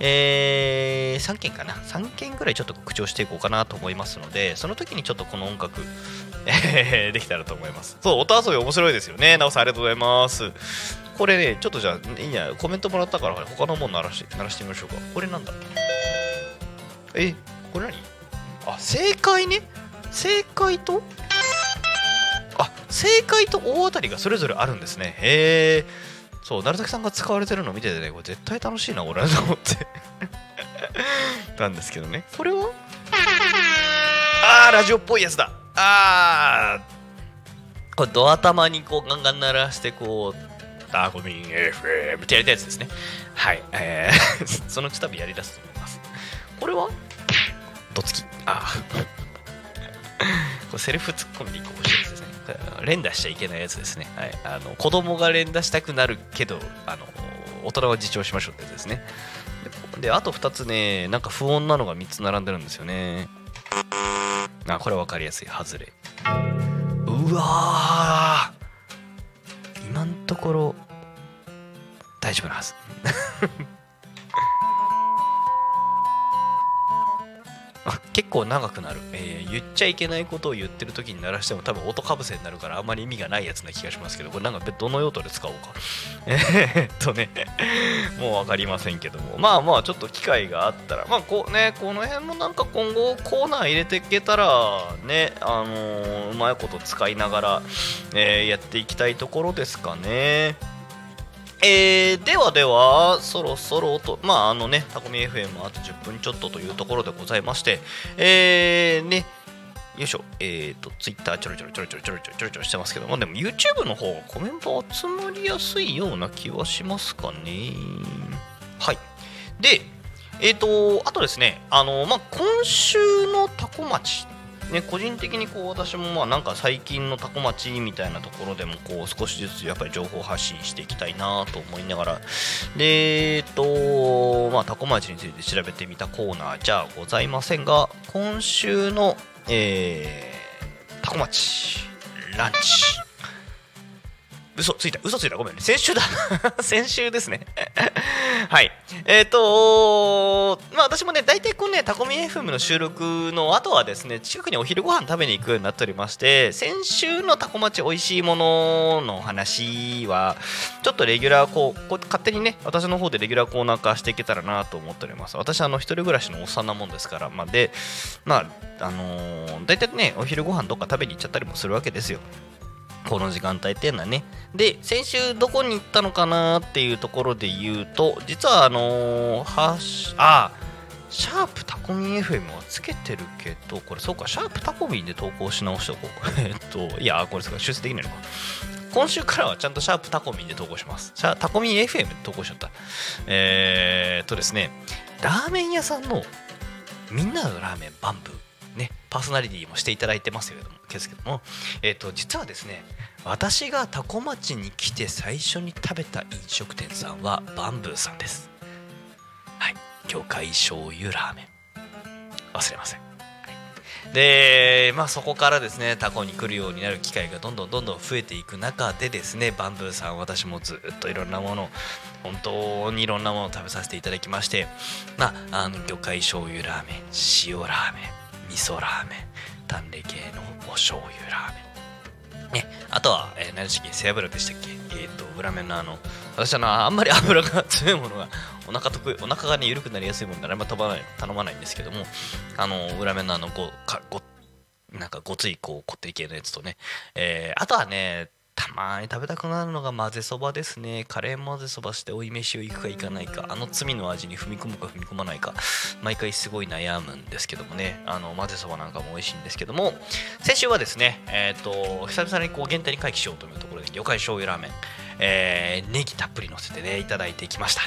えー、3件かな3件ぐらいちょっと告知をしていこうかなと思いますのでその時にちょっとこの音楽えー できたらと思います。そう、音遊び面白いですよね。なおさんありがとうございます。これね、ちょっとじゃあ、いいんじゃないコメントもらったから、他のもの鳴らして鳴らしてみましょうか。これなんだえ、これ何？あ、正解ね。正解と？あ、正解と大当たりがそれぞれあるんですね。へえ。そう、鳴崎さんが使われてるの見ててね、これ絶対楽しいな、俺と思って。なんですけどね。これは？あー、ラジオっぽいやつだ。あー、これド頭にこうガンガン鳴らしてこう、タコミン FM ってやりたいやつですね。はい。えー そのうち多分やりだすと思います。これは？どつき。あーこれセルフツッコミで一個欲し連打しちゃいけないやつですね。はい。あの子供が連打したくなるけど、あの大人は自重しましょうってやつですね。で、あと2つね、なんか不穏なのが3つ並んでるんですよね。あ、これ分かりやすい。外れ。うわ今んところ大丈夫なはず結構長くなる、えー言っちゃいけないことを言ってる時に鳴らしても多分音かぶせになるからあんまり意味がないやつな気がしますけどこれなんかどの用途で使おうか。えっとねもう分かりませんけども。まあまあちょっと機会があったら。まあこうねこの辺もなんか今後コーナー入れていけたらねあのーうまいこと使いながら、えーやっていきたいところですかね。えーではではそろそろとまああのねタコミ FM あと10分ちょっとというところでございましてえーねよいしょ。えーとツイッターちょろちょろちょろちょろちょろちょろちょろちょろしてますけどもでも YouTube の方がコメント集まりやすいような気はしますかね。はい。でえーとあとですねあのまあ今週のタコ町ね、個人的にこう私もまあなんか最近のタコ町みたいなところでもこう少しずつやっぱり情報発信していきたいなと思いながら。でえっとまあタコ町について調べてみたコーナーじゃございませんが今週のえー、タコ町ランチ。嘘ついた。嘘ついた。ごめんね。先週だ。先週ですね。はい。えっ、とまあ私もね大体このねタコミ FM の収録の後はですね近くにお昼ご飯食べに行くようになっておりまして先週のタコ町美味しいものの話はちょっとレギュラーこうこう勝手にね私の方でレギュラーコーナー化していけたらなと思っております。私あの一人暮らしのおっさんなもんですからまあでまああのー、大体ねお昼ご飯どっか食べに行っちゃったりもするわけですよ。この時間帯っていうのはね。で、先週どこに行ったのかなっていうところで言うと、実はあのー、はし、あ、シャープタコミン FM はつけてるけど、これそうか、シャープタコミンで投稿し直しとこう。えっと、いや、これそうか、修正できないのか。今週からはちゃんとシャープタコミンで投稿します。シャタコミン FM で投稿しちゃった。えー、っとですね、ラーメン屋さんのみんなのラーメンバンブー。パーソナリティもしていただいてますけれども、ですけども、えー、と実はですね私がタコ町に来て最初に食べた飲食店さんはバンブーさんです。はい。魚介醤油ラーメン。忘れません、でまあそこからですねタコに来るようになる機会がどんどんどんどん増えていく中でですねバンブーさん私もずっといろんなもの本当にいろんなものを食べさせていただきましてまああの魚介醤油ラーメン塩ラーメン味噌ラーメン淡麗系のお醤油ラーメン。ねあとは、えー、何でしたっけ背脂でしたっけえっ、ー、と裏面のあの私はあんまり油が強いものがお腹得意お腹がね緩くなりやすいものならあんま頼まない頼まないんですけどもあの裏面のあのごかごなんかごついこうこってり系のやつとね、えー、あとはねたまに食べたくなるのが混ぜそばですね。カレー混ぜそばして追い飯を行くか行かないか。あの罪の味に踏み込むか踏み込まないか。毎回すごい悩むんですけどもね。あの混ぜそばなんかも美味しいんですけども。先週はですねえっ、ー、と久々にこう限定に回帰しようというところで魚介醤油ラーメン、えー、ネギたっぷりのせてねいただいてきました。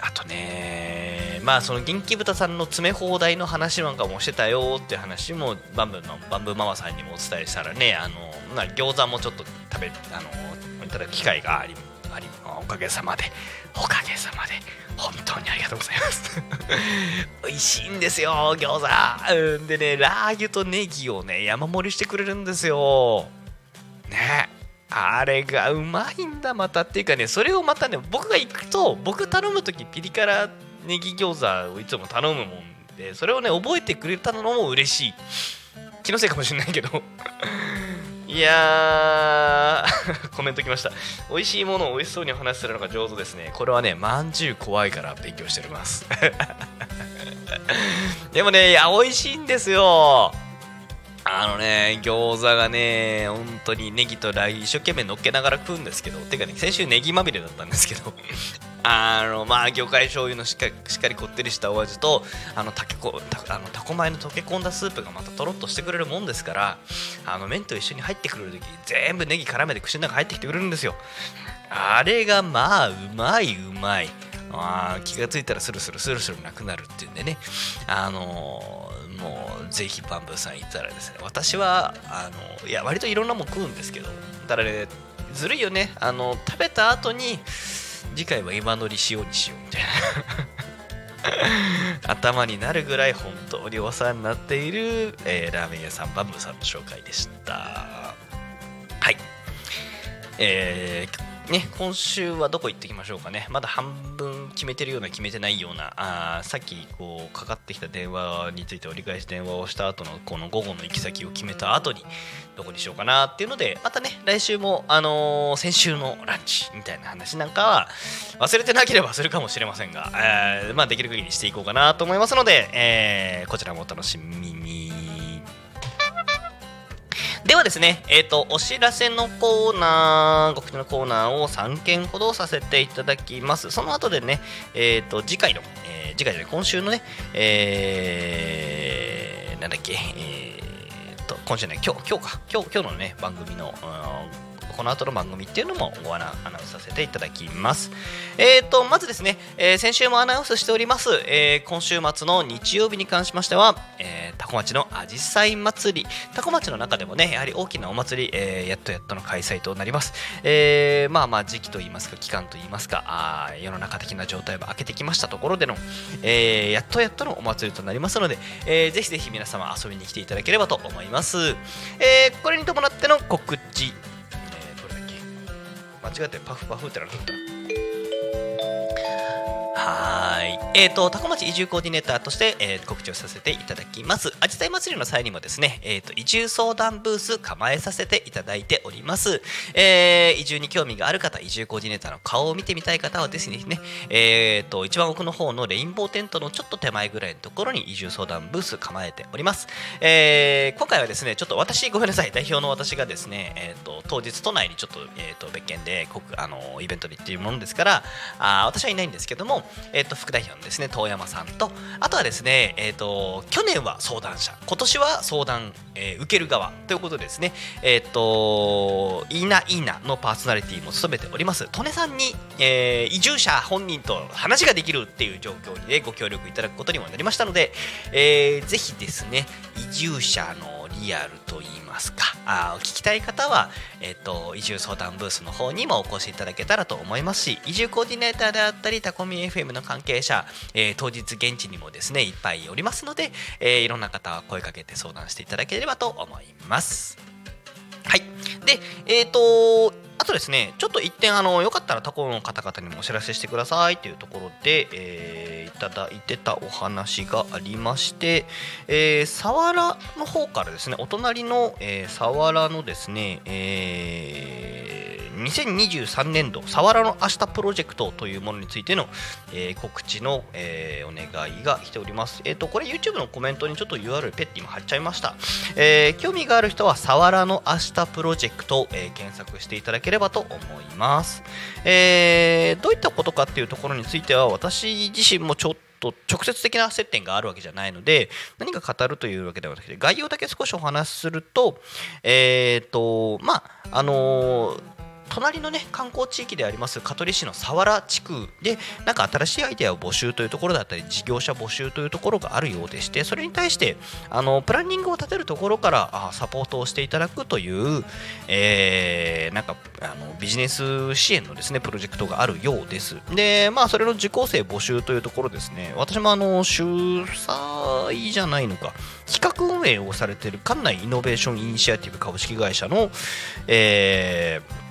あとねまあその元気豚さんの詰め放題の話なんかもしてたよって話もバンブーのバンブーママさんにもお伝えしたらねあのまあ餃子もちょっと食べあのいただく機会がありありおかげさまでおかげさまで本当にありがとうございます。美味しいんですよ餃子。うんでねラー油とネギをね山盛りしてくれるんですよ。ねあれがうまいんだまた。っていうかねそれをまたね僕が行くと僕頼む時ピリ辛ってネギ餃子をいつも頼むもんでそれをね覚えてくれたのも嬉しい。気のせいかもしれないけど。いやー コメントきました。美味しいものを美味しそうにお話しするのが上手ですね。これはねまんじゅう怖いから勉強しております。でもねいや美味しいんですよ。あのね、餃子がね、本当にネギとラー油一生懸命乗っけながら食うんですけど、てかね、先週ネギまみれだったんですけど、あの、まあ、魚介醤油のしっかりしっかりこってりしたお味と、あの、たけこ、たあのタコ米の溶け込んだスープがまたとろっとしてくれるもんですから、あの、麺と一緒に入ってくるとき、全部ネギ絡めて口の中入ってきてくれるんですよ。あれがまあ、うまいうまい。あ気がついたらスルスルスルスルなくなるっていうんでね、あのー、もうぜひバンブーさん行ったらですね、私は、あのいや、割といろんなもん食うんですけど、ただね、ずるいよね、あの食べた後に、次回は今乗りしようにしようみたいな。頭になるぐらい本当にお世話になっている、えー、ラーメン屋さんバンブーさんの紹介でしたはいえーね、今週はどこ行ってきましょうかね。まだ半分決めてるような、決めてないような、あさっきこうかかってきた電話について折り返し電話をした後のこの午後の行き先を決めた後に、どこにしようかなっていうので、またね、来週も、あのー、先週のランチみたいな話なんかは、忘れてなければするかもしれませんが、え、まあ、できる限りしていこうかなと思いますので、えー、こちらもお楽しみに。ではですね、えーと、お知らせのコーナー、告知のコーナーを3件ほどさせていただきます。その後でね、えーと、次回の、えー、次回じゃない、今週のね、えー、なんだっけ、えーと、今週ね、今日、今日か、今日、今日のね、番組の、この後の番組っていうのもごアナウンスさせていただきます。えーと、まずですね、えー、先週もアナウンスしております、えー、今週末の日曜日に関しましては、えー、タコ町のあじさい祭り、タコ町の中でもね、やはり大きなお祭り、えー、やっとやっとの開催となります。えー、まあまあ時期といいますか、期間といいますか、あ世の中的な状態は明けてきましたところでの、えー、やっとやっとのお祭りとなりますので、えー、ぜひぜひ皆様遊びに来ていただければと思います。えー、これに伴っての告知間違ってパフパフってなるんだはい。えっ、ー、と、高町移住コーディネーターとして、えー、告知をさせていただきます。あじさい祭りの際にもですね、えっ、ー、と、移住相談ブース構えさせていただいております。えー、移住に興味がある方、移住コーディネーターの顔を見てみたい方はですね、えっ、と、一番奥の方のレインボーテントのちょっと手前ぐらいのところに移住相談ブース構えております。えー、今回はですね、ちょっと私、ごめんなさい、代表の私がですね、えっ、と、当日都内にちょっと、えっ、と、別件で、あの、イベントに行っているものですから、あ私はいないんですけども、えー、と副代表のですね遠山さんとあとはですね、えーと、去年は相談者今年は相談、えー、受ける側ということでですねえっ、ー、といいないいなのパーソナリティも務めております利根さんに、えー、移住者本人と話ができるっていう状況でご協力いただくことにもなりましたので、えー、ぜひですね移住者のリアルと言いますか。あ聞きたい方は、えっと、移住相談ブースの方にもお越しいただけたらと思いますし移住コーディネーターであったりタコミ FM の関係者、えー、当日現地にもですねいっぱいおりますので、えー、いろんな方は声かけて相談していただければと思います。はい。でえっ、ー、ととですね、ちょっと一点、あの、よかったら他校の方々にもお知らせしてくださいというところで、えー、いただいてたお話がありまして、えー、佐原の方からですね、お隣の、えー、佐原のですね、えー2023年度、さわらの明日プロジェクトというものについての、えー、告知の、えー、お願いが来ております。えっ、ー、と、これ YouTube のコメントにちょっと URL ペッて今貼っちゃいました。え興味がある人は、さわらの明日プロジェクト、え検索していただければと思います。えどういったことかっていうところについては、私自身もちょっと直接的な接点があるわけじゃないので何か語るというわけではなくて概要だけ少しお話しするとえっ、ー、とまああのー隣のね観光地域であります香取市の佐原地区でなんか新しいアイデアを募集というところだったり事業者募集というところがあるようでしてそれに対してあのプランニングを立てるところからあサポートをしていただくという、えー、なんかあのビジネス支援のですねプロジェクトがあるようです。でまあそれの受講生募集というところですね。私もあの主催じゃないのか企画運営をされている館内イノベーションイニシアティブ株式会社の、えー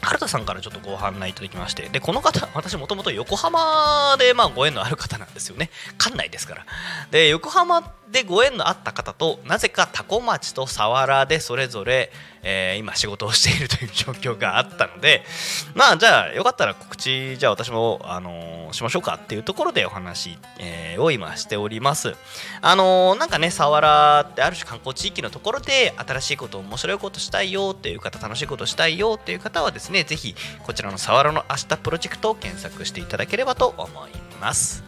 原田さんからちょっとご案内いただきまして、で、この方、私もともと横浜でまあご縁のある方なんですよね。館内ですから。で、横浜でご縁のあった方と、なぜか多古町と佐原でそれぞれ、えー、今仕事をしているという状況があったのでまあじゃあよかったら告知じゃあ私も、あのー、しましょうかっていうところでお話、えー、を今しております。あのー、なんかね佐原ってある種観光地域のところで新しいこと面白いことしたいよっていう方楽しいことしたいよっていう方はですねぜひこちらの佐原の明日プロジェクトを検索していただければと思います。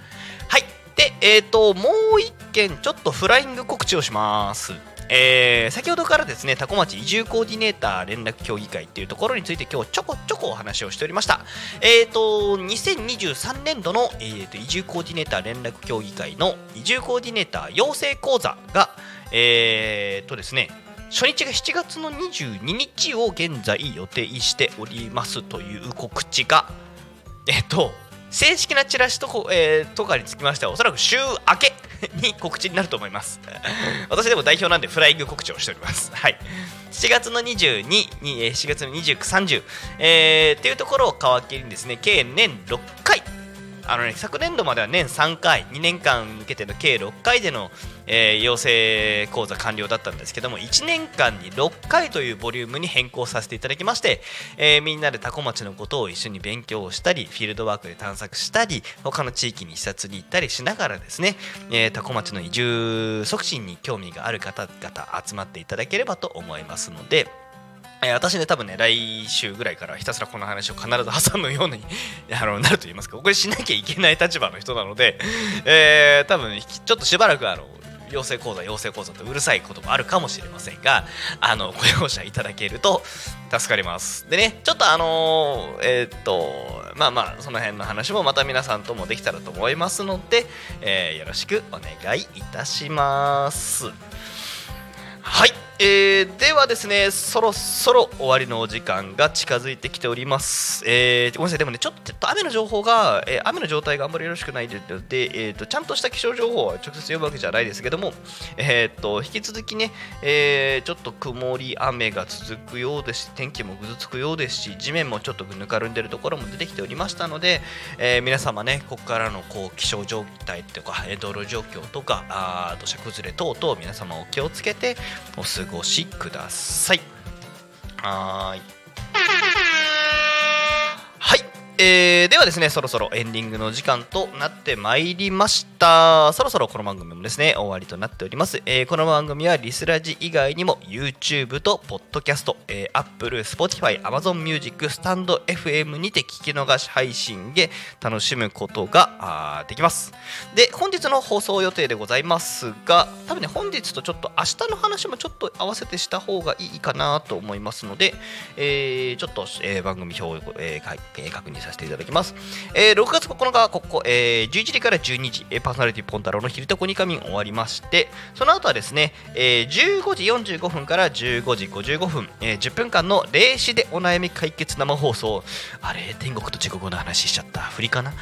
はい。でえっ、ともう一件ちょっとフライング告知をしますえー、先ほどからですね、多古町移住コーディネーター連絡協議会っていうところについて今日ちょこちょこお話をしておりました。えっ、ー、と、2023年度の、えーと、移住コーディネーター連絡協議会の移住コーディネーター養成講座が、えーとですね、初日が7月の22日を現在予定しておりますという告知が、えっ、と、正式なチラシと,、えー、とかにつきましてはおそらく週明けに告知になると思います。私でも代表なんでフライング告知をしております。はい。7月の22に7月の2930、えー、っていうところを皮切りにですね計年6回あのね昨年度までは年3回2年間向けての計6回での、えー養成講座完了だったんですけども1年間に6回というボリュームに変更させていただきまして、えーみんなで多古町のことを一緒に勉強をしたりフィールドワークで探索したり他の地域に視察に行ったりしながらですね、えー多古町の移住促進に興味がある方々集まっていただければと思いますので、え私ね多分ね来週ぐらいからひたすらこの話を必ず挟むように あのなると言いますかこれしなきゃいけない立場の人なので、えー多分ちょっとしばらくあの養成講座養成講座とうるさいこともあるかもしれませんがあのご容赦いただけると助かります。でねちょっとあのーえーっとまあまあその辺の話もまた皆さんともできたらと思いますので、えーよろしくお願いいたします。はい、えーではですねそろそろ終わりのお時間が近づいてきております、えーごめんなさいでもねちょっと雨の情報が、えー雨の状態があんまりよろしくないので、えー、とちゃんとした気象情報は直接読むわけじゃないですけども、えー、と引き続きね、えちょっと曇り雨が続くようですし天気もぐずつくようですし地面もちょっとぬかるんでるところも出てきておりましたので、え皆様ねここからのこう気象状態とか道路状況とかあ土砂崩れ等々皆様お気をつけてお過ごしください。はーい。えーではですねそろそろエンディングの時間となってまいりました。そろそろこの番組もですね終わりとなっております、えーこの番組はリスラジ以外にも YouTube と Podcast、えー、Apple、Spotify、Amazon Music、スタンド FM にて聞き逃し配信で楽しむことができます。で本日の放送予定でございますが多分ね本日とちょっと明日の話もちょっと合わせてした方がいいかなと思いますので、えーちょっと、えー番組表を、えーかいえー確認させていただきます、えー6月9日ここ、えー11時から12時、えーパーソナリティポンタロウの昼とこにかみん終わりましてその後はですね、えー15時45分から15時55分、えー10分間の霊視でお悩み解決生放送。あれ天国と地獄の話しちゃった。振りかな？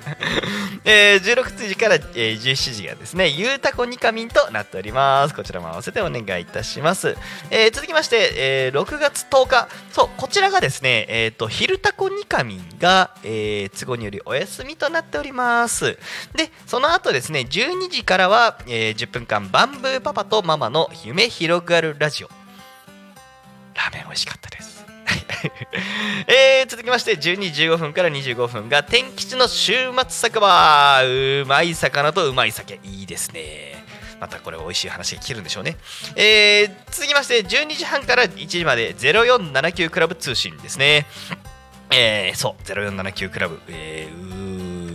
えー16時から、えー17時がですね、ゆうたこにかみんとなっております。こちらも合わせてお願いいたします。えー続きまして、えー6月10日、そう、こちらがですね、えっ、と、昼たこにかみんが、えー都合によりお休みとなっております。で、その後ですね、12時からは、えー10分間、バンブーパパとママの夢広がるラジオ。ラーメン美味しかったです。えー続きまして12時15分から25分が天吉の週末酒場うまい魚とうまい酒いいですねまたこれ美味しい話が聞けるんでしょうね、えー続きまして12時半から1時まで0479クラブ通信ですねえーそう0479クラブ、えー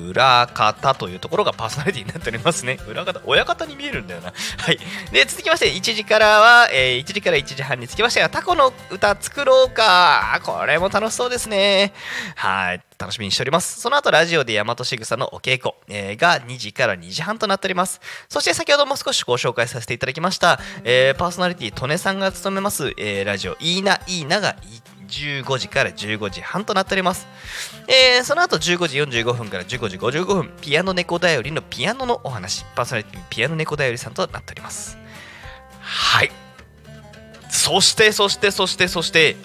裏方というところがパーソナリティになっておりますね。裏方、親方に見えるんだよな。はい。で、続きまして、1時からは、えー1時から1時半につきましては、タコの歌作ろうか。これも楽しそうですね。はい。楽しみにしております。その後、ラジオで大和しぐさのお稽古、えーが2時から2時半となっております。そして、先ほども少しご紹介させていただきました、えーパーソナリティ、利根さんが務めます、えーラジオ、いいな、いいなが、いい15時から15時半となっております。えーその後15時45分から15時55分、ピアノ猫だよりのピアノのお話、パーソナリティピアノ猫だよりさんとなっております。はい。そして、そして、そして、そして、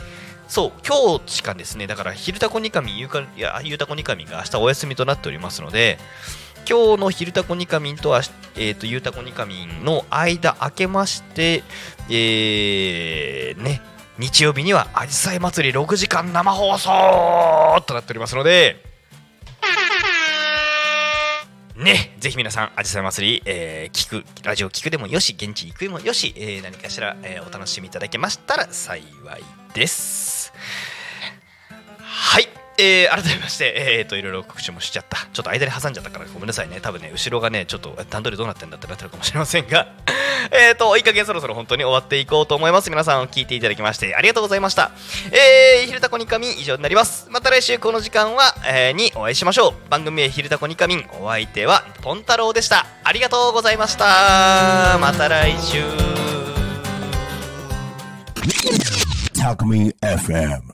そう、今日しかですね、だから、昼タコニカミ、ゆうかいやゆうたこニカミンが明日お休みとなっておりますので、今日の昼タコニカミンとは、えー、とゆうたこニカミンの間明けまして、えー、ね、日曜日にはあじさい祭り6時間生放送となっておりますので、ね、ぜひ皆さん、あじさい祭り、えー聞く、ラジオ聞くでもよし、現地行くでもよし、えー何かしら、えーお楽しみいただけましたら幸いです。はい。えー改めまして、えー、といろいろ告知もしちゃった。ちょっと間に挟んじゃったからごめんなさいね。多分ね、後ろがね、ちょっと段取りどうなってんだってなってるかもしれませんが、えっと、いい加減そろそろ本当に終わっていこうと思います。皆さん聞いていただきましてありがとうございました。えー、昼タコニカミン以上になります。また来週この時間は、えーにお会いしましょう。番組名昼タコニカミン、お相手はポンタロウでした。ありがとうございました。また来週。Talk Me FM.